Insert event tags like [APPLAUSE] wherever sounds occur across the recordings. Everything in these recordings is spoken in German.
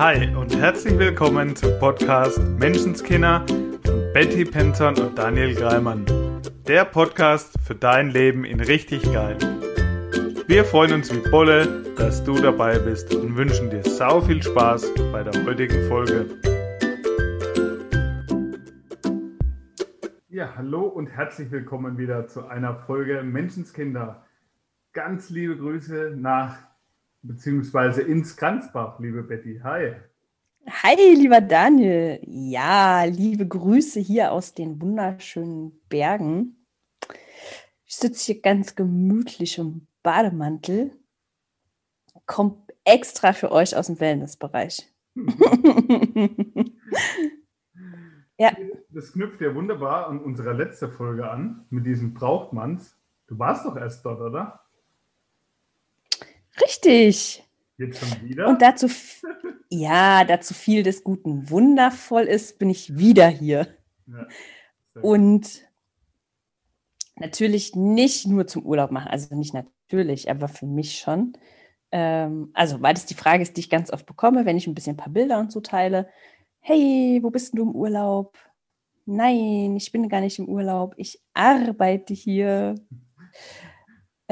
Hi und herzlich willkommen zum Podcast Menschenskinder von Betty Penton und Daniel Greimann. Der Podcast für dein Leben in richtig geil. Wir freuen uns wie Bolle, dass du dabei bist und wünschen dir sau viel Spaß bei der heutigen Folge. Ja, hallo und herzlich willkommen wieder zu einer Folge Menschenskinder. Ganz liebe Grüße nach beziehungsweise ins Kranzbach, liebe Betty. Hi. Hi, lieber Daniel. Ja, liebe Grüße hier aus den wunderschönen Bergen. Ich sitze hier ganz gemütlich im Bademantel. Kommt extra für euch aus dem Wellnessbereich. [LAUGHS] ja. Das knüpft ja wunderbar an unsere letzte Folge an mit diesem Brauchtmanns. Du warst doch erst dort, oder? Richtig. Jetzt schon wieder? Und dazu, ja, dazu viel des Guten wundervoll ist, bin ich wieder hier. Ja, Und natürlich nicht nur zum Urlaub machen, also nicht natürlich, aber für mich schon. Ähm, also, weil das die Frage ist, die ich ganz oft bekomme, wenn ich ein bisschen ein paar Bilder und so teile. Hey, wo bist du im Urlaub? Nein, ich bin gar nicht im Urlaub. Ich arbeite hier. [LAUGHS]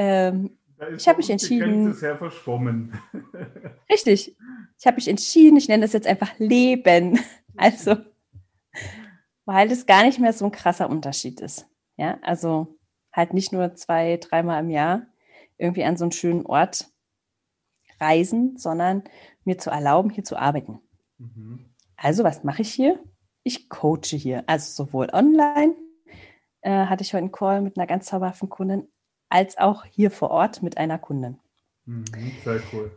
Ähm, ich habe mich entschieden. Sehr verschwommen. [LAUGHS] Richtig. Ich habe mich entschieden, ich nenne das jetzt einfach Leben. [LAUGHS] Also, weil das gar nicht mehr so ein krasser Unterschied ist. Ja, also halt nicht nur zwei, dreimal im Jahr irgendwie an so einen schönen Ort reisen, sondern mir zu erlauben, hier zu arbeiten. Mhm. Also, was mache ich hier? Ich coache hier. Also sowohl online, äh, hatte ich heute einen Call mit einer ganz zauberhaften Kundin, als auch hier vor Ort mit einer Kundin. Mhm, sehr cool.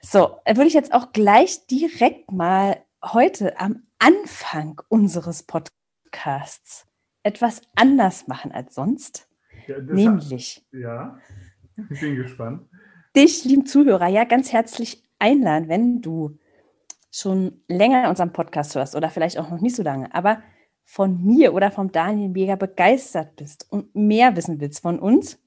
So, würde ich jetzt auch gleich direkt mal heute am Anfang unseres Podcasts etwas anders machen als sonst. Ja, Nämlich. Hat, ja, ich bin gespannt. Dich, lieben Zuhörer, ja ganz herzlich einladen, wenn du schon länger unseren Podcast hörst oder vielleicht auch noch nicht so lange, aber von mir oder vom Daniel mega begeistert bist und mehr wissen willst von uns,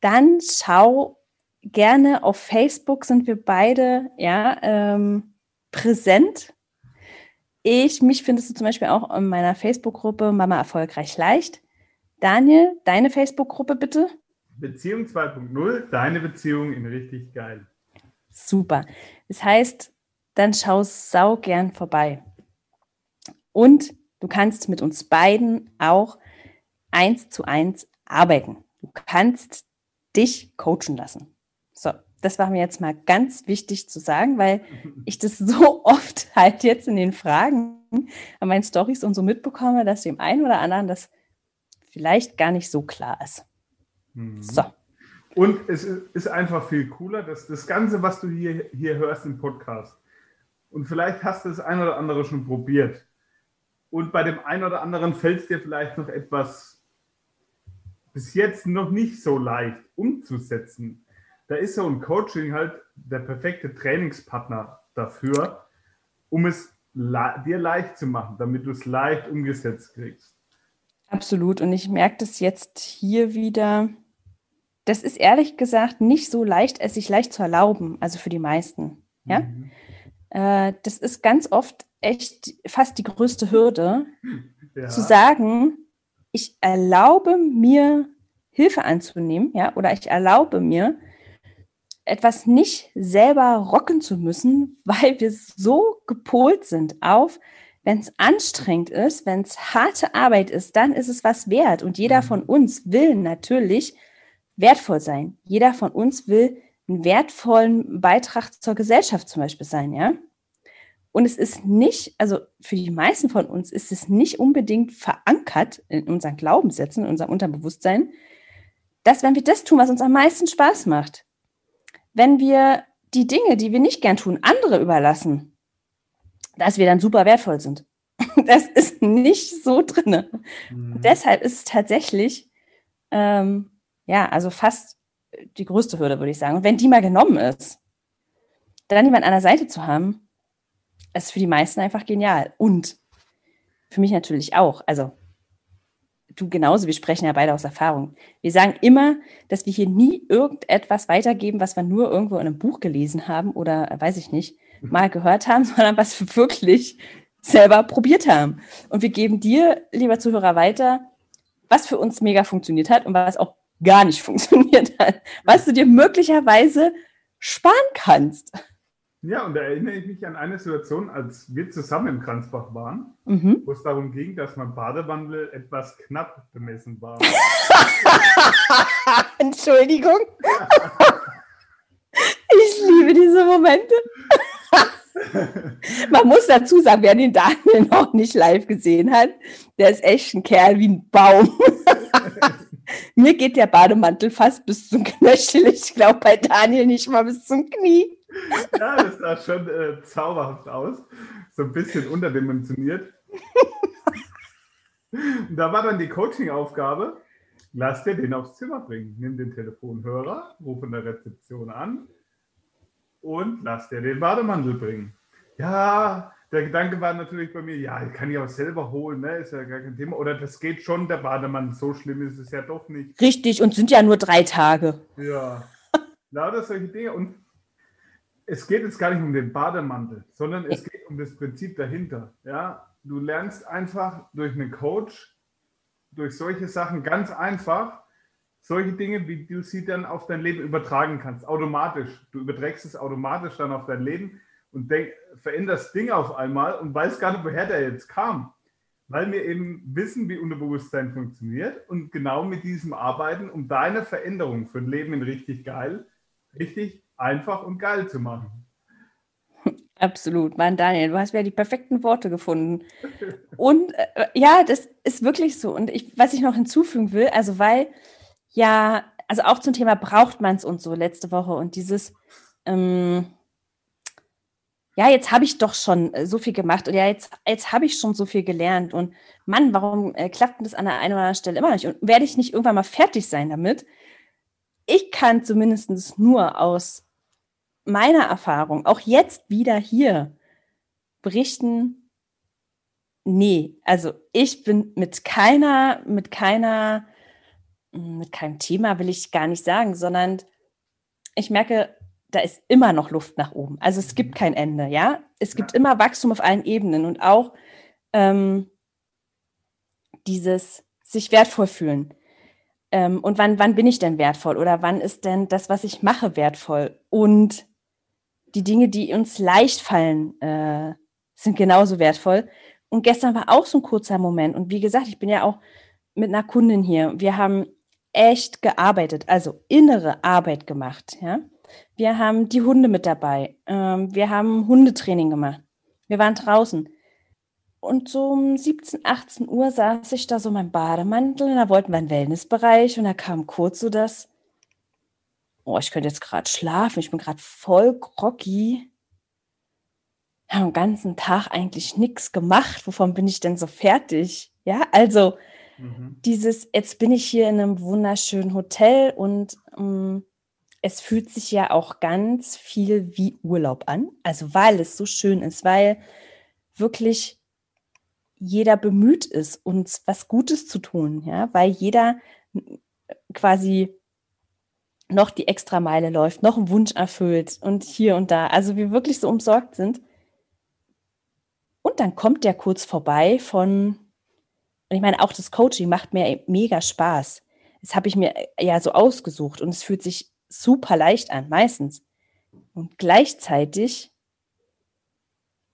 dann schau gerne auf Facebook, sind wir beide ja, ähm, präsent. Ich, mich findest du zum Beispiel auch in meiner Facebook-Gruppe Mama erfolgreich leicht. Daniel, deine Facebook-Gruppe bitte? Beziehung 2.0, deine Beziehung in richtig geil. Super. Das heißt, dann schau sau gern vorbei. Und du kannst mit uns beiden auch eins zu eins arbeiten. Du kannst dich coachen lassen. So, das war mir jetzt mal ganz wichtig zu sagen, weil [LAUGHS] ich das so oft [LAUGHS] halt jetzt in den Fragen an meinen Stories und so mitbekomme, dass dem einen oder anderen das vielleicht gar nicht so klar ist. Mhm. So. Und es ist einfach viel cooler, dass das Ganze, was du hier, hier hörst im Podcast, und vielleicht hast du das ein oder andere schon probiert. Und bei dem einen oder anderen fällt es dir vielleicht noch etwas bis jetzt noch nicht so leicht umzusetzen. Da ist so ein Coaching halt der perfekte Trainingspartner dafür, um es dir leicht zu machen, damit du es leicht umgesetzt kriegst. Absolut. Und ich merke das jetzt hier wieder. Das ist ehrlich gesagt nicht so leicht, es sich leicht zu erlauben, also für die meisten. Ja? Mhm. Äh, das ist ganz oft echt fast die größte Hürde, [LAUGHS] ja. zu sagen, ich erlaube mir Hilfe anzunehmen, ja, oder ich erlaube mir, etwas nicht selber rocken zu müssen, [LAUGHS] weil wir so gepolt sind auf, wenn es anstrengend ist, wenn es harte Arbeit ist, dann ist es was wert. Und jeder von mhm. uns will natürlich wertvoll sein. Jeder von uns will einen wertvollen Beitrag zur Gesellschaft zum Beispiel sein, ja. Und es ist nicht, also für die meisten von uns ist es nicht unbedingt verankert in unseren Glaubenssätzen, in unserem Unterbewusstsein, dass wenn wir das tun, was uns am meisten Spaß macht, wenn wir die Dinge, die wir nicht gern tun, andere überlassen, dass wir dann super wertvoll sind. [LAUGHS] Das ist nicht so drin. Mhm. Deshalb ist es tatsächlich, ähm, ja, also fast die größte Hürde, würde ich sagen. Und wenn die mal genommen ist, dann jemand an der Seite zu haben, ist für die meisten einfach genial. Und für mich natürlich auch. Also du genauso, wir sprechen ja beide aus Erfahrung. Wir sagen immer, dass wir hier nie irgendetwas weitergeben, was wir nur irgendwo in einem Buch gelesen haben oder, weiß ich nicht, mal gehört haben, [LAUGHS] sondern was wir wirklich selber probiert haben. Und wir geben dir, lieber Zuhörer, weiter, was für uns mega funktioniert hat und was auch gar nicht [LAUGHS] funktioniert hat, was du dir möglicherweise sparen kannst. Ja, und da erinnere ich mich an eine Situation, als wir zusammen im Kranzbach waren, mhm. wo es darum ging, dass mein Badewandel etwas knapp bemessen war. [LAUGHS] Entschuldigung. [LAUGHS] ich liebe diese Momente. [LAUGHS] Man muss dazu sagen, wer den Daniel noch nicht live gesehen hat, der ist echt ein Kerl wie ein Baum. Mir geht der Bademantel fast bis zum Knöchel. Ich glaube bei Daniel nicht mal bis zum Knie. [LAUGHS] Ja, das sah schon äh, zauberhaft aus. So ein bisschen unterdimensioniert. Und [LAUGHS] da war dann die Coaching-Aufgabe, lass dir den aufs Zimmer bringen. Nimm den Telefonhörer, ruf in der Rezeption an und lass dir den Bademantel bringen. Ja, der Gedanke war natürlich bei mir, ja, ich kann ich auch selber holen, ne? ist ja gar kein Thema. Oder das geht schon, der Bademantel, so schlimm ist es ja doch nicht. Richtig, und sind ja nur drei Tage. Ja, [LAUGHS] lauter solche Dinge. Und es geht jetzt gar nicht um den Bademantel, sondern es geht um das Prinzip dahinter. Ja, du lernst einfach durch einen Coach, durch solche Sachen ganz einfach, solche Dinge, wie du sie dann auf dein Leben übertragen kannst, automatisch. Du überträgst es automatisch dann auf dein Leben und denk, veränderst Dinge auf einmal und weißt gar nicht, woher der jetzt kam. Weil wir eben wissen, wie Unterbewusstsein funktioniert und genau mit diesem arbeiten, um deine Veränderung für ein Leben in richtig geil, richtig einfach und geil zu machen. [LAUGHS] Absolut, Mann, Daniel, du hast ja die perfekten Worte gefunden. Und äh, ja, das ist wirklich so. Und ich, was ich noch hinzufügen will, also weil ja, also auch zum Thema braucht man es und so letzte Woche und dieses, ähm, ja, jetzt habe ich doch schon äh, so viel gemacht und ja, jetzt, jetzt habe ich schon so viel gelernt und Mann, warum äh, klappt das an der einen oder anderen Stelle immer nicht und werde ich nicht irgendwann mal fertig sein damit? Ich kann zumindest nur aus meiner Erfahrung, auch jetzt wieder hier, berichten, nee, also ich bin mit keiner, mit keiner, mit keinem Thema will ich gar nicht sagen, sondern ich merke, da ist immer noch Luft nach oben. Also es gibt kein Ende, ja. Es gibt immer Wachstum auf allen Ebenen und auch ähm, dieses sich wertvoll fühlen. Ähm, und wann, wann bin ich denn wertvoll oder wann ist denn das, was ich mache, wertvoll? Und die Dinge, die uns leicht fallen, äh, sind genauso wertvoll. Und gestern war auch so ein kurzer Moment. Und wie gesagt, ich bin ja auch mit einer Kundin hier. Wir haben echt gearbeitet, also innere Arbeit gemacht, ja. Wir haben die Hunde mit dabei. Ähm, wir haben Hundetraining gemacht. Wir waren draußen. Und so um 17, 18 Uhr saß ich da so in meinem Bademantel und da wollten wir einen Wellnessbereich und da kam kurz so das, oh, ich könnte jetzt gerade schlafen, ich bin gerade voll groggy. Den ganzen Tag eigentlich nichts gemacht. Wovon bin ich denn so fertig? Ja, also mhm. dieses, jetzt bin ich hier in einem wunderschönen Hotel und ähm, es fühlt sich ja auch ganz viel wie Urlaub an. Also weil es so schön ist, weil wirklich jeder bemüht ist, uns was Gutes zu tun, ja, weil jeder quasi noch die Extrameile läuft, noch einen Wunsch erfüllt und hier und da. Also wir wirklich so umsorgt sind. Und dann kommt der kurz vorbei von, und ich meine, auch das Coaching macht mir mega Spaß. Das habe ich mir ja so ausgesucht und es fühlt sich super leicht an, meistens. Und gleichzeitig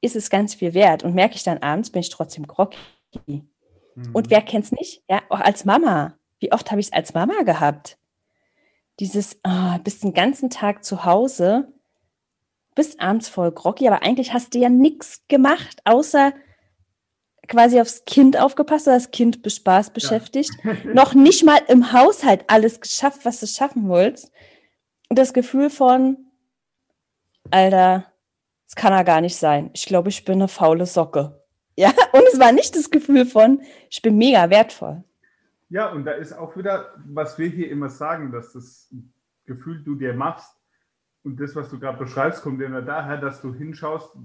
ist es ganz viel wert. Und merke ich dann abends, bin ich trotzdem groggy. Mhm. Und wer kennt es nicht? Ja, auch als Mama. Wie oft habe ich es als Mama gehabt? Dieses, oh, bist den ganzen Tag zu Hause, bist abends voll groggy, aber eigentlich hast du ja nichts gemacht, außer quasi aufs Kind aufgepasst oder das Kind bespaßt beschäftigt. Ja. [LAUGHS] Noch nicht mal im Haushalt alles geschafft, was du schaffen wolltest das Gefühl von, Alter, das kann er gar nicht sein. Ich glaube, ich bin eine faule Socke. Ja, [LAUGHS] und es war nicht das Gefühl von, ich bin mega wertvoll. Ja, und da ist auch wieder, was wir hier immer sagen, dass das Gefühl du dir machst und das, was du gerade beschreibst, kommt immer daher, dass du hinschaust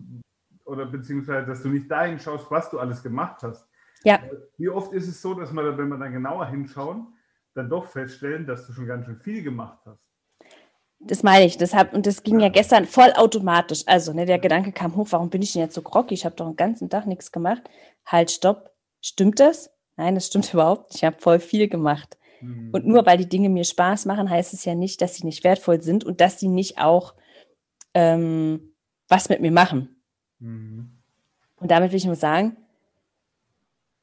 oder beziehungsweise, dass du nicht dahin schaust, was du alles gemacht hast. Ja. Wie oft ist es so, dass man, wenn man dann genauer hinschauen, dann doch feststellen, dass du schon ganz schön viel gemacht hast. Das meine ich. Das hab, und das ging ja gestern voll automatisch. Also, ne, der Gedanke kam hoch, warum bin ich denn jetzt so groggy? Ich habe doch den ganzen Tag nichts gemacht. Halt, stopp. Stimmt das? Nein, das stimmt [LAUGHS] überhaupt. Ich habe voll viel gemacht. Mhm. Und nur weil die Dinge mir Spaß machen, heißt es ja nicht, dass sie nicht wertvoll sind und dass sie nicht auch ähm, was mit mir machen. Mhm. Und damit will ich nur sagen,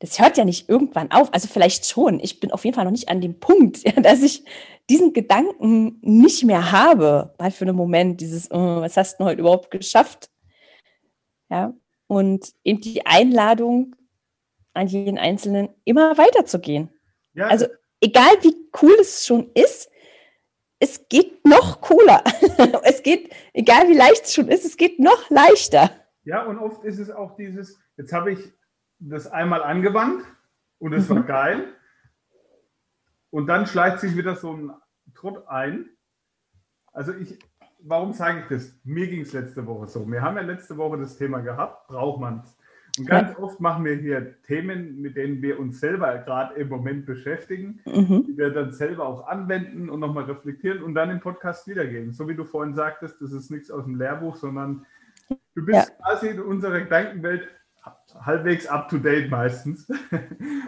das hört ja nicht irgendwann auf. Also vielleicht schon. Ich bin auf jeden Fall noch nicht an dem Punkt, ja, [LAUGHS] dass ich diesen Gedanken nicht mehr habe. Mal für einen Moment dieses, oh, was hast du heute überhaupt geschafft? Ja. Und eben die Einladung an jeden Einzelnen, immer weiterzugehen. Ja. Also egal wie cool es schon ist, es geht noch cooler. [LAUGHS] es geht, egal wie leicht es schon ist, es geht noch leichter. Ja, und oft ist es auch dieses, jetzt habe ich das einmal angewandt und es mhm. war geil. Und dann schleicht sich wieder so ein Trott ein. Also ich, warum sage ich das? Mir ging es letzte Woche so. Wir haben ja letzte Woche das Thema gehabt, braucht man es. Und ganz oft machen wir hier Themen, mit denen wir uns selber gerade im Moment beschäftigen, mhm. die wir dann selber auch anwenden und nochmal reflektieren und dann im Podcast wiedergeben. So wie du vorhin sagtest, das ist nichts aus dem Lehrbuch, sondern du bist ja. quasi in unserer Gedankenwelt halbwegs up to date meistens. [LAUGHS]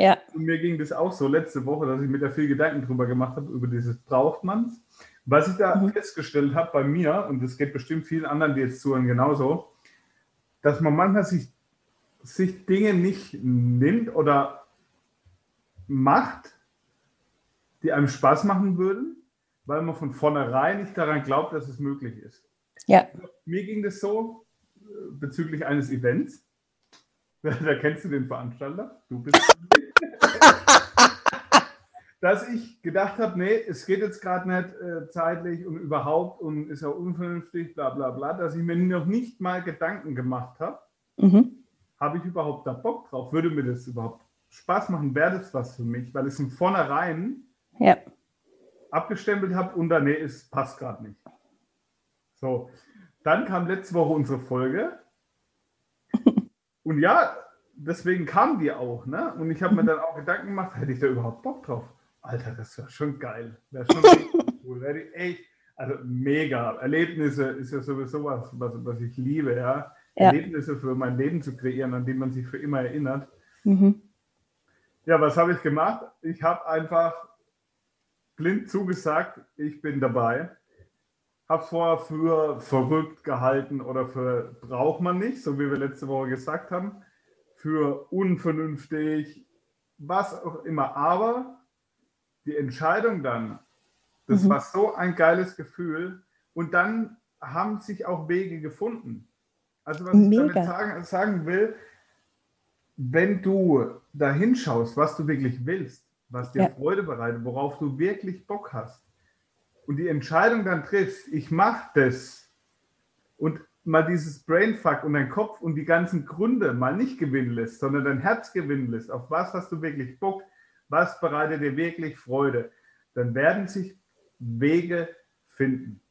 Ja. Und mir ging das auch so letzte Woche, dass ich mir da viel Gedanken drüber gemacht habe, über dieses braucht man's. Was ich da mhm. festgestellt habe bei mir, und das geht bestimmt vielen anderen, die jetzt zuhören, genauso, dass man manchmal sich sich Dinge nicht nimmt oder macht, die einem Spaß machen würden, weil man von vornherein nicht daran glaubt, dass es möglich ist. Ja. Mir ging das so äh, bezüglich eines Events. [LAUGHS] Da kennst du den Veranstalter. Du bist. [LAUGHS] dass ich gedacht habe, nee, es geht jetzt gerade nicht äh, zeitlich und überhaupt und ist ja unvernünftig, bla bla bla, dass ich mir noch nicht mal Gedanken gemacht habe, mhm habe ich überhaupt da Bock drauf? Würde mir das überhaupt Spaß machen? Wäre das was für mich? Weil ich es von vornherein ja. abgestempelt habe und dann, nee, es passt gerade nicht. So, dann kam letzte Woche unsere Folge. und ja, deswegen kam die auch, ne? Und ich habe mir dann auch Gedanken gemacht, hätte ich da überhaupt Bock drauf? Alter, das wäre schon geil. Wäre schon cool. Wäre echt, also mega. Erlebnisse ist ja sowieso was, was, was ich liebe, ja. Erlebnisse für mein Leben zu kreieren, an die man sich für immer erinnert. Mhm. Ja, was habe ich gemacht? Ich habe einfach blind zugesagt, ich bin dabei. Habe vorher für verrückt gehalten oder für braucht man nicht, so wie wir letzte Woche gesagt haben, für unvernünftig, was auch immer. Aber die Entscheidung dann, das mhm. war so ein geiles Gefühl. Und dann haben sich auch Wege gefunden. Also was Mega. ich damit sagen, sagen will, wenn du da hinschaust, was du wirklich willst, was dir ja. Freude bereitet, worauf du wirklich Bock hast und die Entscheidung dann triffst, ich mache das und mal dieses Brainfuck und dein Kopf und die ganzen Gründe mal nicht gewinnen lässt, sondern dein Herz gewinnen lässt, auf was hast du wirklich Bock, was bereitet dir wirklich Freude, dann werden sich Wege finden.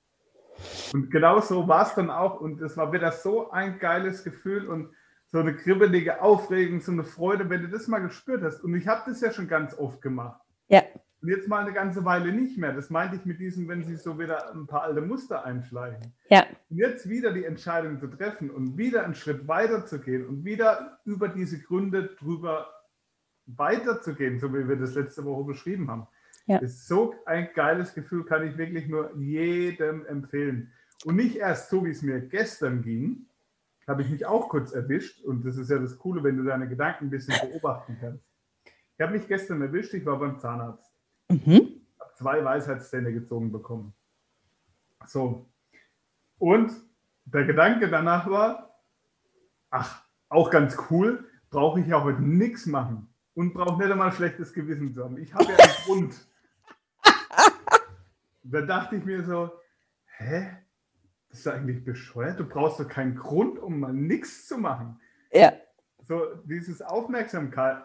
Und genau so war es dann auch. Und es war wieder so ein geiles Gefühl und so eine kribbelige Aufregung, so eine Freude, wenn du das mal gespürt hast. Und ich habe das ja schon ganz oft gemacht. Ja. Und jetzt mal eine ganze Weile nicht mehr. Das meinte ich mit diesem, wenn sie so wieder ein paar alte Muster einschleichen. Ja. Und jetzt wieder die Entscheidung zu treffen und wieder einen Schritt weiter zu gehen und wieder über diese Gründe drüber weiterzugehen, so wie wir das letzte Woche beschrieben haben. Ja. Ist so ein geiles Gefühl, kann ich wirklich nur jedem empfehlen. Und nicht erst so, wie es mir gestern ging, habe ich mich auch kurz erwischt. Und das ist ja das Coole, wenn du deine Gedanken ein bisschen beobachten kannst. Ich habe mich gestern erwischt, ich war beim Zahnarzt. Mhm. Habe zwei Weisheitszähne gezogen bekommen. So. Und der Gedanke danach war, ach, auch ganz cool, brauche ich ja heute nichts machen und brauche nicht einmal ein schlechtes Gewissen zu haben. Ich habe ja einen Grund [LAUGHS] da dachte ich mir so, hä? Das ist eigentlich bescheuert. Du brauchst doch keinen Grund, um mal nichts zu machen. Ja. So dieses Aufmerksamkeit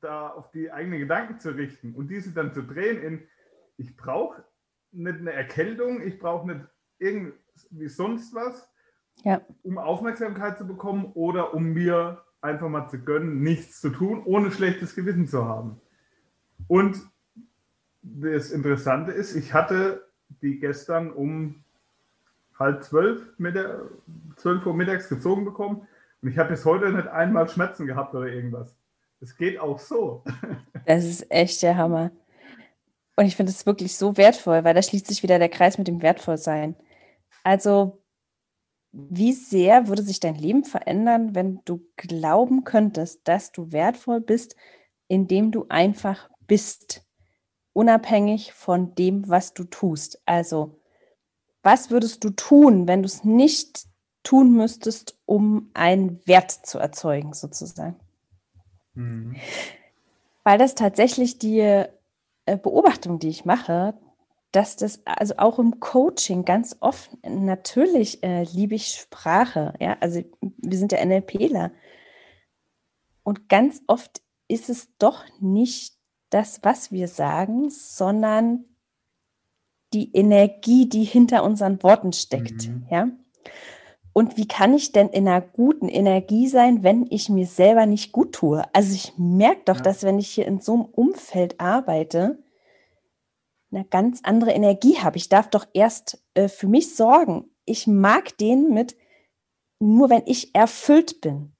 da auf die eigenen Gedanken zu richten und diese dann zu drehen in, ich brauche nicht eine Erkältung, ich brauche nicht irgendwie sonst was, ja. um Aufmerksamkeit zu bekommen oder um mir einfach mal zu gönnen, nichts zu tun, ohne schlechtes Gewissen zu haben. Und das Interessante ist, ich hatte die gestern um halb zwölf, zwölf Uhr mittags gezogen bekommen und ich habe bis heute nicht einmal Schmerzen gehabt oder irgendwas. Es geht auch so. [LAUGHS] Das ist echt der Hammer. Und ich finde es wirklich so wertvoll, weil da schließt sich wieder der Kreis mit dem Wertvollsein. Also, wie sehr würde sich dein Leben verändern, wenn du glauben könntest, dass du wertvoll bist, indem du einfach bist, unabhängig von dem, was du tust? Also, was würdest du tun, wenn du es nicht tun müsstest, um einen Wert zu erzeugen, sozusagen? Mhm. Weil das tatsächlich die äh, Beobachtung, die ich mache, dass das also auch im Coaching ganz oft, natürlich äh, liebe ich Sprache, ja, also wir sind ja NLPler. Und ganz oft ist es doch nicht das, was wir sagen, sondern die Energie, die hinter unseren Worten steckt, mhm. ja. Und wie kann ich denn in einer guten Energie sein, wenn ich mir selber nicht gut tue? Also ich merke doch, ja. dass wenn ich hier in so einem Umfeld arbeite, eine ganz andere Energie habe. Ich darf doch erst äh, für mich sorgen. Ich mag den mit, nur wenn ich erfüllt bin,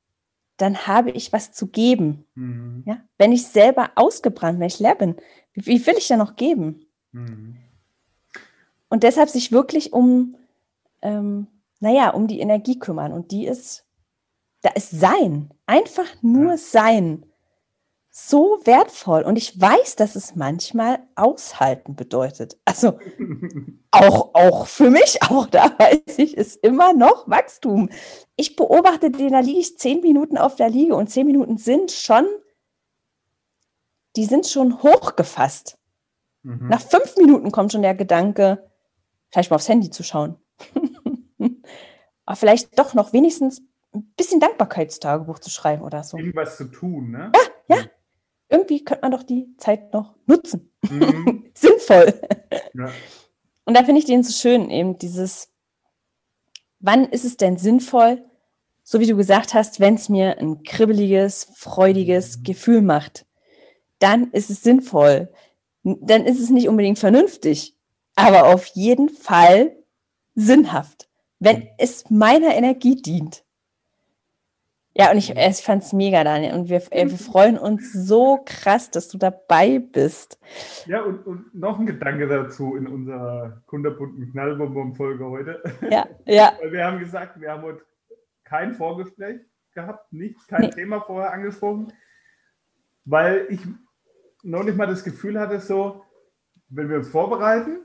dann habe ich was zu geben. Mhm. Ja? Wenn ich selber ausgebrannt, wenn ich leer bin, wie, wie will ich da noch geben? Mhm. Und deshalb sich wirklich um ähm, naja, um die Energie kümmern. Und die ist, da ist Sein, einfach nur Sein, so wertvoll. Und ich weiß, dass es manchmal aushalten bedeutet. Also auch, auch für mich, auch da weiß ich, ist immer noch Wachstum. Ich beobachte den, da liege ich zehn Minuten auf der Liege und zehn Minuten sind schon, die sind schon hochgefasst. Mhm. Nach fünf Minuten kommt schon der Gedanke, vielleicht mal aufs Handy zu schauen. [LAUGHS] aber vielleicht doch noch wenigstens ein bisschen Dankbarkeitstagebuch zu schreiben oder so. Irgendwas zu tun, ne? Ja, ja. Irgendwie könnte man doch die Zeit noch nutzen. Mhm. [LAUGHS] Sinnvoll. Ja. Und da finde ich den so schön, eben dieses, wann ist es denn sinnvoll, so wie du gesagt hast, wenn es mir ein kribbeliges, freudiges mhm. Gefühl macht, dann ist es sinnvoll. Dann ist es nicht unbedingt vernünftig, aber auf jeden Fall sinnhaft wenn es meiner Energie dient. Ja, und ich, ich fand es mega, Daniel. Und wir, äh, wir [LAUGHS] freuen uns so krass, dass du dabei bist. Ja, und, und noch ein Gedanke dazu in unserer kunderbunten Knallbonbon-Folge heute. Ja, [LAUGHS] ja. Weil wir haben gesagt, wir haben heute kein Vorgespräch gehabt, nichts, kein nee. Thema vorher angesprochen, weil ich noch nicht mal das Gefühl hatte, so, wenn wir uns vorbereiten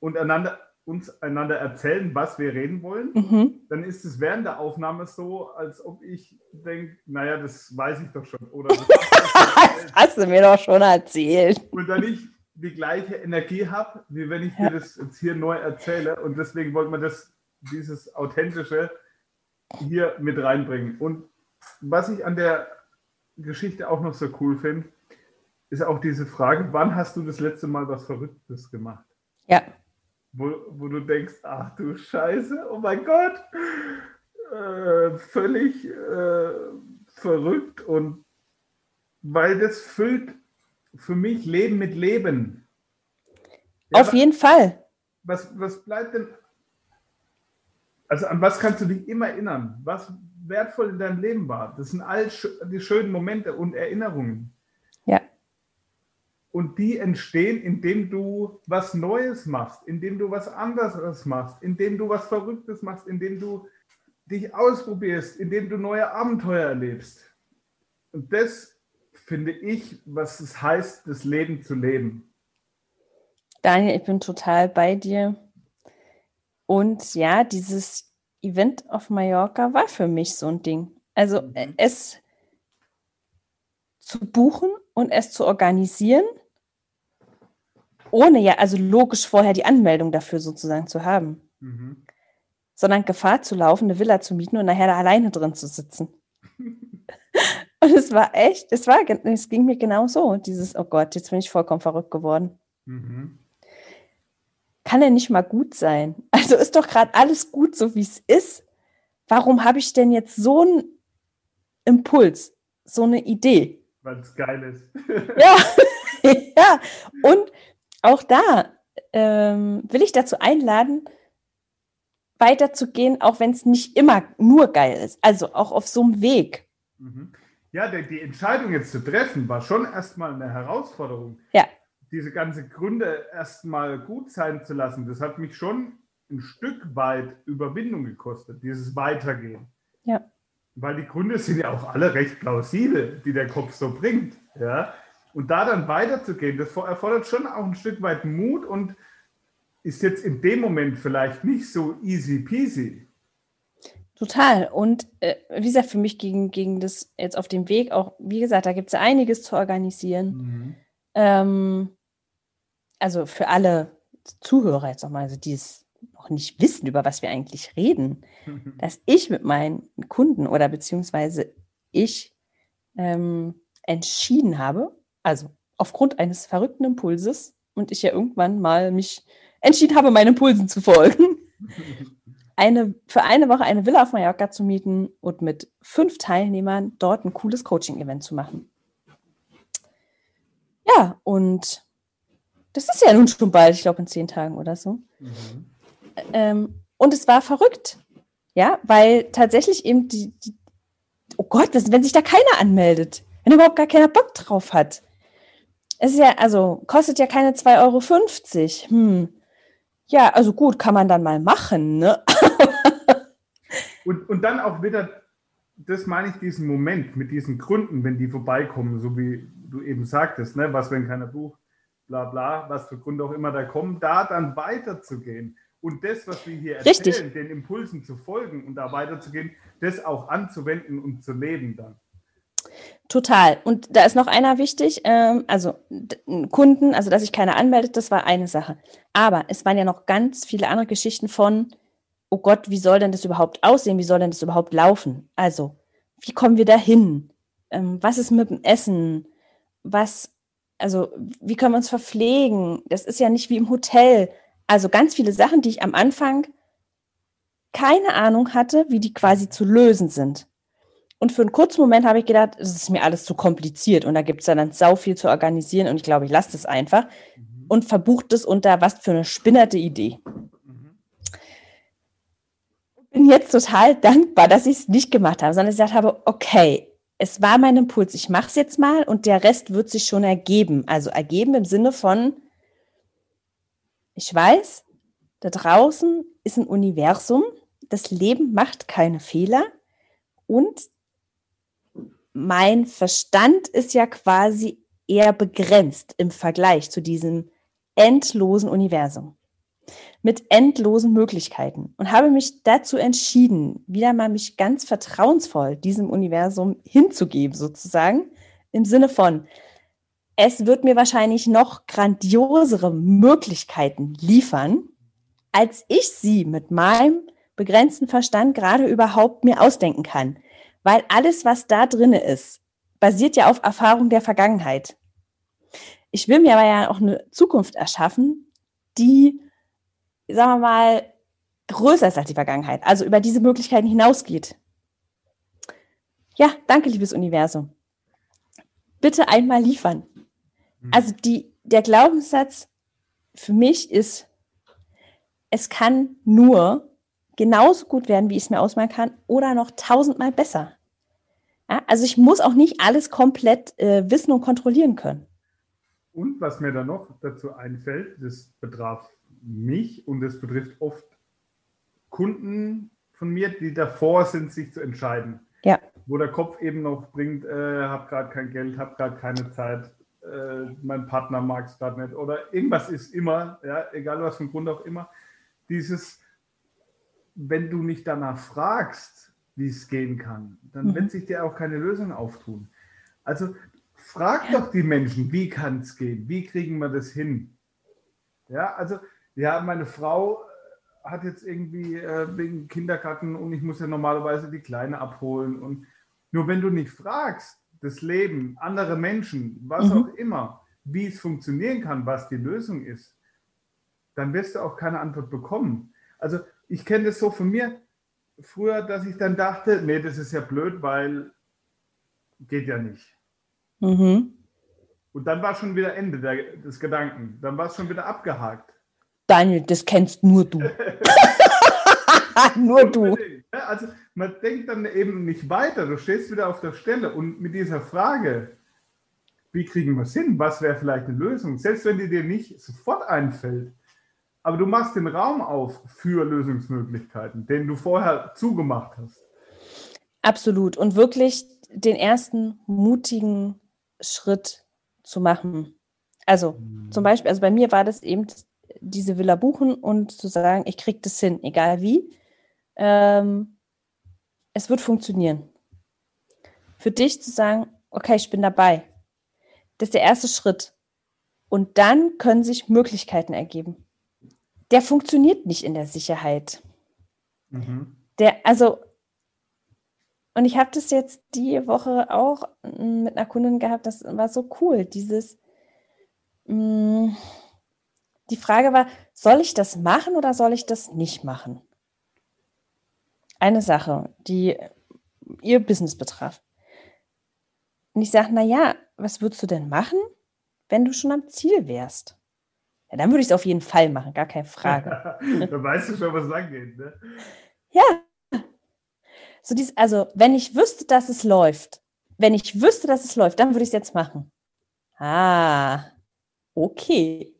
und einander uns einander erzählen, was wir reden wollen, mhm. dann ist es während der Aufnahme so, als ob ich denke, naja, das weiß ich doch schon. Oder [LAUGHS] das hast du mir doch schon erzählt. Und dann ich die gleiche Energie habe, wie wenn ich ja. dir das jetzt hier neu erzähle. Und deswegen wollte man das, dieses Authentische hier mit reinbringen. Und was ich an der Geschichte auch noch so cool finde, ist auch diese Frage, wann hast du das letzte Mal was Verrücktes gemacht? Ja wo, wo du denkst, ach du Scheiße, oh mein Gott, äh, völlig äh, verrückt und weil das füllt für mich Leben mit Leben. Ja, Auf jeden Fall. Was, was bleibt denn? Also an was kannst du dich immer erinnern? Was wertvoll in deinem Leben war? Das sind all die schönen Momente und Erinnerungen. Und die entstehen, indem du was Neues machst, indem du was anderes machst, indem du was Verrücktes machst, indem du dich ausprobierst, indem du neue Abenteuer erlebst. Und das finde ich, was es heißt, das Leben zu leben. Daniel, ich bin total bei dir. Und ja, dieses Event auf Mallorca war für mich so ein Ding. Also mhm. es zu buchen und es zu organisieren, ohne ja, also logisch vorher die Anmeldung dafür sozusagen zu haben, mhm. sondern Gefahr zu laufen, eine Villa zu mieten und nachher da alleine drin zu sitzen. [LAUGHS] und es war echt, es war, es ging mir genau so, dieses, oh Gott, jetzt bin ich vollkommen verrückt geworden. Mhm. Kann er nicht mal gut sein? [LAUGHS] Also ist doch gerade alles gut, so wie es ist. Warum habe ich denn jetzt so ein Impuls, so eine Idee. Weil es geil ist. ja. [LAUGHS] ja, und auch da ähm, will ich dazu einladen, weiterzugehen, auch wenn es nicht immer nur geil ist. Also auch auf so einem Weg. Mhm. Ja, die, die Entscheidung jetzt zu treffen, war schon erstmal eine Herausforderung. Ja. Diese ganze Gründe erstmal gut sein zu lassen, das hat mich schon ein Stück weit Überwindung gekostet, dieses Weitergehen. Ja. Weil die Gründe sind ja auch alle recht plausibel, die der Kopf so bringt. Ja. Und da dann weiterzugehen, das erfordert schon auch ein Stück weit Mut und ist jetzt in dem Moment vielleicht nicht so easy peasy. Total. Und äh, wie gesagt, für mich ging, ging das jetzt auf dem Weg auch, wie gesagt, da gibt es einiges zu organisieren. Mhm. Ähm, also für alle Zuhörer jetzt nochmal, also die es noch nicht wissen, über was wir eigentlich reden, [LAUGHS] dass ich mit meinen Kunden oder beziehungsweise ich ähm, entschieden habe, also aufgrund eines verrückten Impulses und ich ja irgendwann mal mich entschieden habe, meinen Impulsen zu folgen, [LAUGHS] eine, für eine Woche eine Villa auf Mallorca zu mieten und mit fünf Teilnehmern dort ein cooles Coaching-Event zu machen. Ja, und das ist ja nun schon bald, ich glaube in zehn Tagen oder so. Mhm. Ähm, und es war verrückt, ja, weil tatsächlich eben die, die oh Gott, wenn sich da keiner anmeldet, wenn überhaupt gar keiner Bock drauf hat. Es ist ja, also kostet ja keine 2,50 Euro. Hm. Ja, also gut, kann man dann mal machen, ne? und, und dann auch wieder, das meine ich, diesen Moment mit diesen Gründen, wenn die vorbeikommen, so wie du eben sagtest, ne? was, wenn keiner bucht, bla bla, was für Gründe auch immer da kommen, da dann weiterzugehen und das, was wir hier erzählen, Richtig. den Impulsen zu folgen und da weiterzugehen, das auch anzuwenden und zu leben dann. Total. Und da ist noch einer wichtig, ähm, also Kunden, also dass sich keiner anmeldet, das war eine Sache. Aber es waren ja noch ganz viele andere Geschichten von, oh Gott, wie soll denn das überhaupt aussehen? Wie soll denn das überhaupt laufen? Also, wie kommen wir da hin? Ähm, was ist mit dem Essen? Was, also, wie können wir uns verpflegen? Das ist ja nicht wie im Hotel. Also ganz viele Sachen, die ich am Anfang keine Ahnung hatte, wie die quasi zu lösen sind. Und für einen kurzen Moment habe ich gedacht, es ist mir alles zu kompliziert und da gibt es ja dann sau viel zu organisieren und ich glaube, ich lasse das einfach mhm. und verbucht es unter was für eine spinnerte Idee. Mhm. Bin jetzt total dankbar, dass ich es nicht gemacht habe, sondern ich gesagt habe, okay, es war mein Impuls, ich mache es jetzt mal und der Rest wird sich schon ergeben. Also ergeben im Sinne von, ich weiß, da draußen ist ein Universum, das Leben macht keine Fehler und mein Verstand ist ja quasi eher begrenzt im Vergleich zu diesem endlosen Universum mit endlosen Möglichkeiten und habe mich dazu entschieden, wieder mal mich ganz vertrauensvoll diesem Universum hinzugeben, sozusagen, im Sinne von, es wird mir wahrscheinlich noch grandiosere Möglichkeiten liefern, als ich sie mit meinem begrenzten Verstand gerade überhaupt mir ausdenken kann. Weil alles, was da drin ist, basiert ja auf Erfahrung der Vergangenheit. Ich will mir aber ja auch eine Zukunft erschaffen, die, sagen wir mal, größer ist als die Vergangenheit, also über diese Möglichkeiten hinausgeht. Ja, danke, liebes Universum. Bitte einmal liefern. Mhm. Also die, der Glaubenssatz für mich ist, es kann nur genauso gut werden, wie ich es mir ausmalen kann, oder noch tausendmal besser. Ja, also ich muss auch nicht alles komplett äh, wissen und kontrollieren können. Und was mir da noch dazu einfällt, das betraf mich und das betrifft oft Kunden von mir, die davor sind, sich zu entscheiden. Ja. Wo der Kopf eben noch bringt, äh, habe gerade kein Geld, habe gerade keine Zeit, äh, mein Partner mag es gerade nicht oder irgendwas ist immer, ja, egal was für ein Grund auch immer, dieses wenn du nicht danach fragst, wie es gehen kann, dann mhm. wird sich dir auch keine Lösung auftun. Also frag doch die Menschen, wie kann es gehen? Wie kriegen wir das hin? Ja, also ja, meine Frau hat jetzt irgendwie äh, wegen Kindergarten und ich muss ja normalerweise die Kleine abholen. Und nur wenn du nicht fragst, das Leben, andere Menschen, was mhm. auch immer, wie es funktionieren kann, was die Lösung ist, dann wirst du auch keine Antwort bekommen. Also ich kenne das so von mir früher, dass ich dann dachte, nee, das ist ja blöd, weil geht ja nicht. Mhm. Und dann war schon wieder Ende der, des Gedanken. Dann war es schon wieder abgehakt. Daniel, das kennst nur du. [LAUGHS] nur du. Also man denkt dann eben nicht weiter. Du stehst wieder auf der Stelle und mit dieser Frage, wie kriegen wir es hin? Was wäre vielleicht eine Lösung? Selbst wenn die dir nicht sofort einfällt, aber du machst den Raum auf für Lösungsmöglichkeiten, den du vorher zugemacht hast. Absolut. Und wirklich den ersten mutigen Schritt zu machen. Also mhm. zum Beispiel, also bei mir war das eben diese Villa buchen und zu sagen, ich kriege das hin, egal wie. Ähm, es wird funktionieren. Für dich zu sagen, okay, ich bin dabei. Das ist der erste Schritt. Und dann können sich Möglichkeiten ergeben. Der funktioniert nicht in der Sicherheit. Mhm. Der, also, und ich habe das jetzt die Woche auch mm, mit einer Kundin gehabt, das war so cool. Dieses, mh, mm, die Frage war, soll ich das machen oder soll ich das nicht machen? Eine Sache, die ihr Business betraf. Und ich sage, naja, was würdest du denn machen, wenn du schon am Ziel wärst? Ja, dann würde ich es auf jeden Fall machen, gar keine Frage. [LAUGHS] da weißt du schon, was lang geht, ne? Ja. So dies, also, wenn ich wüsste, dass es läuft, wenn ich wüsste, dass es läuft, dann würde ich es jetzt machen. Ah, okay.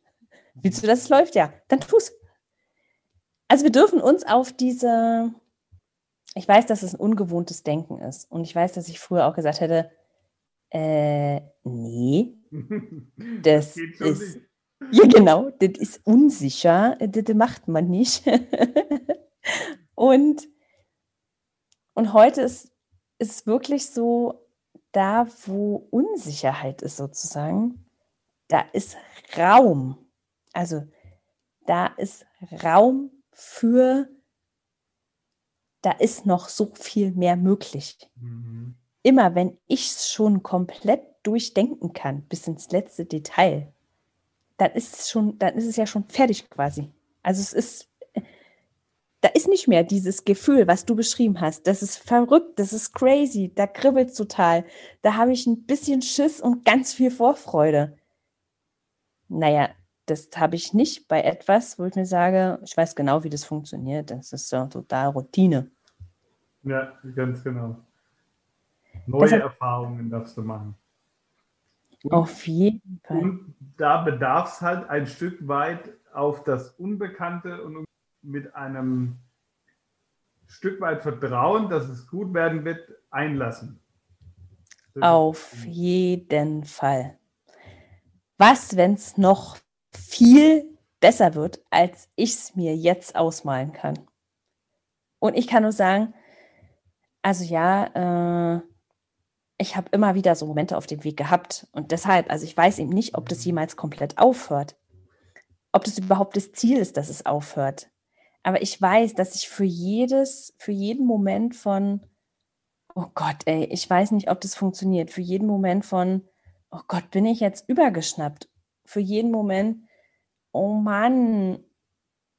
Willst du, dass es läuft? Ja, dann tu es. Also wir dürfen uns auf diese, ich weiß, dass es ein ungewohntes Denken ist. Und ich weiß, dass ich früher auch gesagt hätte, äh, nee, [LAUGHS] das, das ist, nicht. Ja genau, das ist unsicher, das macht man nicht. [LAUGHS] und, und heute ist es wirklich so, da wo Unsicherheit ist sozusagen, da ist Raum. Also da ist Raum für, da ist noch so viel mehr möglich. Mhm immer, wenn ich es schon komplett durchdenken kann, bis ins letzte Detail, dann ist es schon, dann ist es ja schon fertig quasi. Also es ist, da ist nicht mehr dieses Gefühl, was du beschrieben hast. Das ist verrückt, das ist crazy, da kribbelt total. Da habe ich ein bisschen Schiss und ganz viel Vorfreude. Naja, das habe ich nicht bei etwas, wo ich mir sage, ich weiß genau, wie das funktioniert. Das ist so total Routine. Ja, ganz genau. Neue Deshalb, Erfahrungen darfst du machen. Und, auf jeden Fall. Und da bedarf es halt ein Stück weit auf das Unbekannte und mit einem Stück weit Vertrauen, dass es gut werden wird, einlassen. Das auf jeden Fall. Was, wenn es noch viel besser wird, als ich es mir jetzt ausmalen kann? Und ich kann nur sagen, also ja, äh, ich habe immer wieder so Momente auf dem Weg gehabt. Und deshalb, also ich weiß eben nicht, ob das jemals komplett aufhört. Ob das überhaupt das Ziel ist, dass es aufhört. Aber ich weiß, dass ich für jedes, für jeden Moment von, oh Gott, ey, ich weiß nicht, ob das funktioniert. Für jeden Moment von, oh Gott, bin ich jetzt übergeschnappt. Für jeden Moment, oh Mann,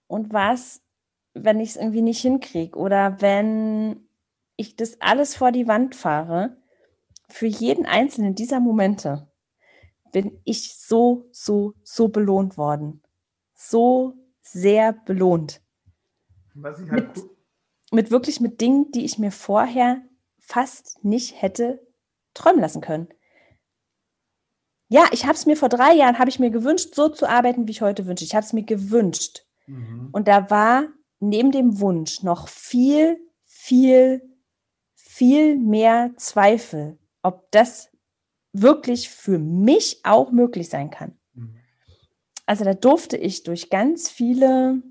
und was, wenn ich es irgendwie nicht hinkriege oder wenn ich das alles vor die Wand fahre für jeden einzelnen dieser Momente bin ich so, so, so belohnt worden. So sehr belohnt. Halt mit, mit wirklich mit Dingen, die ich mir vorher fast nicht hätte träumen lassen können. Ja, ich habe es mir vor drei Jahren, habe ich mir gewünscht, so zu arbeiten, wie ich heute wünsche. Ich habe es mir gewünscht. Mhm. Und da war neben dem Wunsch noch viel, viel, viel mehr Zweifel ob das wirklich für mich auch möglich sein kann. Mhm. Also da durfte ich durch ganz viele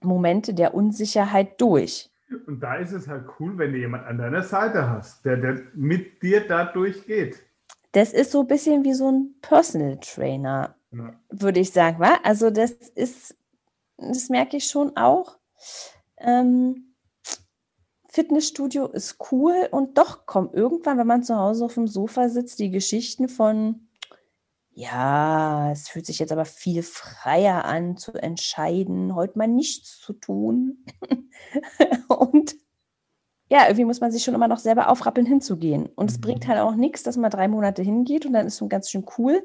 Momente der Unsicherheit durch. Und da ist es halt cool, wenn du jemand an deiner Seite hast, der, der mit dir da durchgeht. Das ist so ein bisschen wie so ein Personal Trainer, ja. würde ich sagen. Wa? Also das ist, das merke ich schon auch. Ähm, Fitnessstudio ist cool und doch kommen irgendwann, wenn man zu Hause auf dem Sofa sitzt, die Geschichten von, ja, es fühlt sich jetzt aber viel freier an zu entscheiden, heute mal nichts zu tun. [LAUGHS] und ja, irgendwie muss man sich schon immer noch selber aufrappeln, hinzugehen. Und es mhm. bringt halt auch nichts, dass man drei Monate hingeht und dann ist schon ganz schön cool.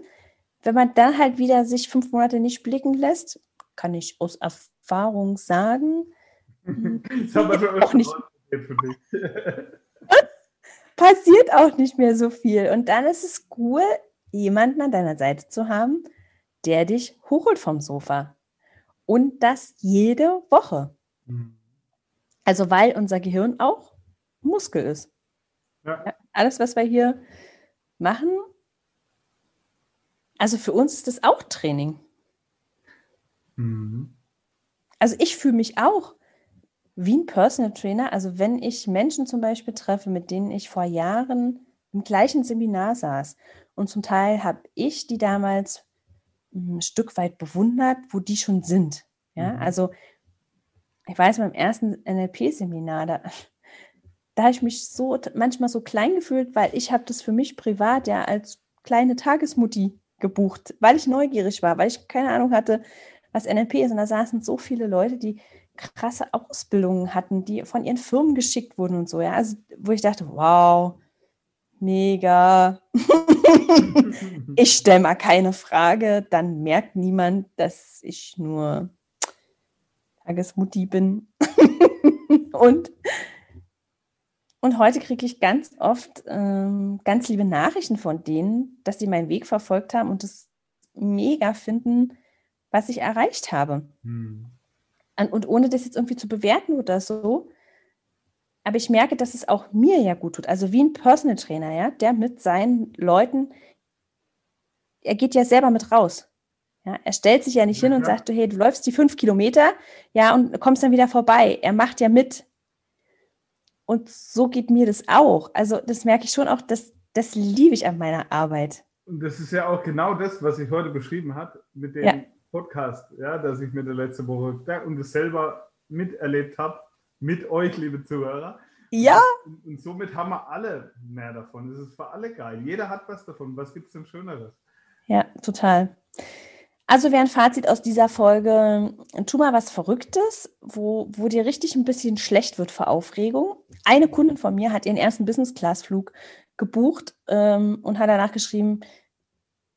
Wenn man dann halt wieder sich fünf Monate nicht blicken lässt, kann ich aus Erfahrung sagen, [LAUGHS] schon auch nicht. Für dich. [LAUGHS] passiert auch nicht mehr so viel. Und dann ist es cool, jemanden an deiner Seite zu haben, der dich hochholt vom Sofa. Und das jede Woche. Mhm. Also weil unser Gehirn auch Muskel ist. Ja. Ja, alles, was wir hier machen, also für uns ist das auch Training. Mhm. Also ich fühle mich auch wie ein Personal Trainer. Also wenn ich Menschen zum Beispiel treffe, mit denen ich vor Jahren im gleichen Seminar saß und zum Teil habe ich die damals ein Stück weit bewundert, wo die schon sind. Ja, mhm. also ich weiß, beim ersten NLP-Seminar, da, da habe ich mich so manchmal so klein gefühlt, weil ich habe das für mich privat ja als kleine Tagesmutti gebucht, weil ich neugierig war, weil ich keine Ahnung hatte, was NLP ist. Und da saßen so viele Leute, die krasse Ausbildungen hatten, die von ihren Firmen geschickt wurden und so, ja. Also, wo ich dachte, wow, mega. [LAUGHS] ich stelle mal keine Frage, dann merkt niemand, dass ich nur Tagesmutti bin. [LAUGHS] und, und heute kriege ich ganz oft ähm, ganz liebe Nachrichten von denen, dass sie meinen Weg verfolgt haben und es mega finden, was ich erreicht habe. Hm. Und ohne das jetzt irgendwie zu bewerten oder so, aber ich merke, dass es auch mir ja gut tut. Also wie ein Personal Trainer, ja, der mit seinen Leuten, er geht ja selber mit raus. Ja, er stellt sich ja nicht ja, hin und ja. sagt, hey, du läufst die fünf Kilometer, ja, und kommst dann wieder vorbei. Er macht ja mit. Und so geht mir das auch. Also das merke ich schon auch, das, das liebe ich an meiner Arbeit. Und das ist ja auch genau das, was ich heute beschrieben habe mit dem ja. Podcast, ja, dass ich mir der letzte Woche und das selber miterlebt habe, mit euch, liebe Zuhörer. Ja. Und, und, somit haben wir alle mehr davon. Es ist für alle geil. Jeder hat was davon. Was gibt es denn Schöneres? Ja, total. Also wäre ein Fazit aus dieser Folge, tu mal was Verrücktes, wo, wo dir richtig ein bisschen schlecht wird vor Aufregung. Eine Kundin von mir hat ihren ersten Business-Class-Flug gebucht ähm, und hat danach geschrieben,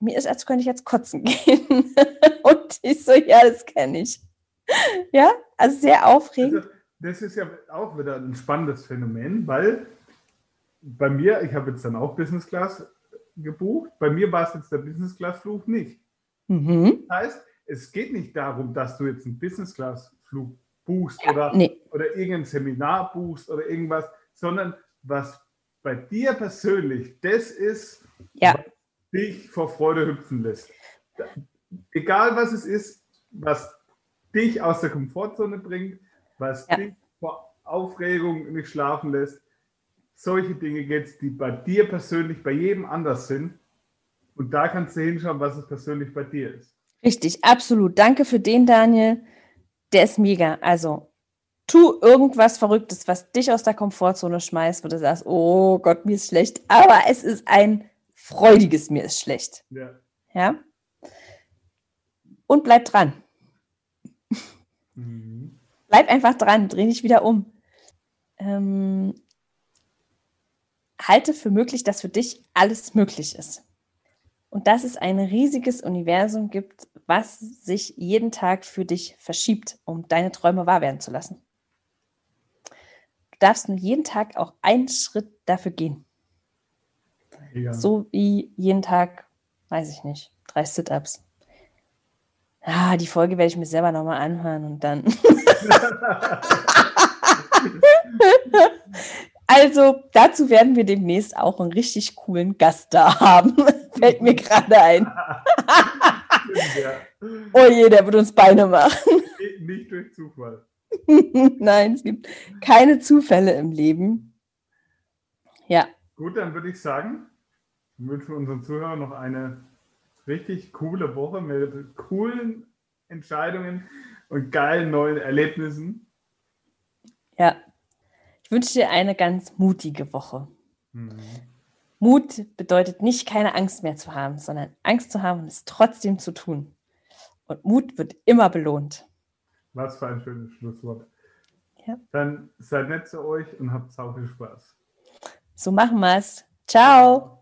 mir ist, als könnte ich jetzt kotzen [LAUGHS] gehen. und ich so, ja, das kenne ich. Ja, also sehr aufregend. Das ist ja auch wieder ein spannendes Phänomen, weil bei mir, ich habe jetzt dann auch Business Class gebucht, bei mir war es jetzt der Business Class Flug nicht. Mhm. Das heißt, es geht nicht darum, dass du jetzt einen Business Class Flug buchst ja, oder, nee. oder irgendein Seminar buchst oder irgendwas, sondern was bei dir persönlich das ist, ja. was dich vor Freude hüpfen lässt. Egal was es ist, was dich aus der Komfortzone bringt, was ja. dich vor Aufregung nicht schlafen lässt. Solche Dinge geht es, die bei dir persönlich, bei jedem anders sind. Und da kannst du hinschauen, was es persönlich bei dir ist. Richtig, absolut. Danke für den, Daniel. Der ist mega. Also, tu irgendwas Verrücktes, was dich aus der Komfortzone schmeißt, wo du sagst, oh Gott, mir ist schlecht. Aber es ist ein freudiges mir ist schlecht. Ja. ja? Und bleib dran. Mhm. Bleib einfach dran, dreh dich wieder um. Ähm, halte für möglich, dass für dich alles möglich ist. Und dass es ein riesiges Universum gibt, was sich jeden Tag für dich verschiebt, um deine Träume wahr werden zu lassen. Du darfst nur jeden Tag auch einen Schritt dafür gehen. Ja. So wie jeden Tag, weiß ich nicht, drei Sit-Ups. Ah, die Folge werde ich mir selber nochmal anhören und dann. [LAUGHS] also, dazu werden wir demnächst auch einen richtig coolen Gast da haben. [LAUGHS] Fällt mir gerade ein. ja. [LAUGHS] Oh je, der wird uns Beine machen. Nicht durch Zufall. Nein, es gibt keine Zufälle im Leben. Ja. Gut, dann würde ich sagen, wünschen unseren Zuhörern noch eine richtig coole Woche mit coolen Entscheidungen und geilen neuen Erlebnissen. Ja, ich wünsche dir eine ganz mutige Woche. Mhm. Mut bedeutet nicht, keine Angst mehr zu haben, sondern Angst zu haben und es trotzdem zu tun. Und Mut wird immer belohnt. Was für ein schönes Schlusswort. Ja. Dann seid nett zu euch und habt sau viel Spaß. So machen wir's. Ciao.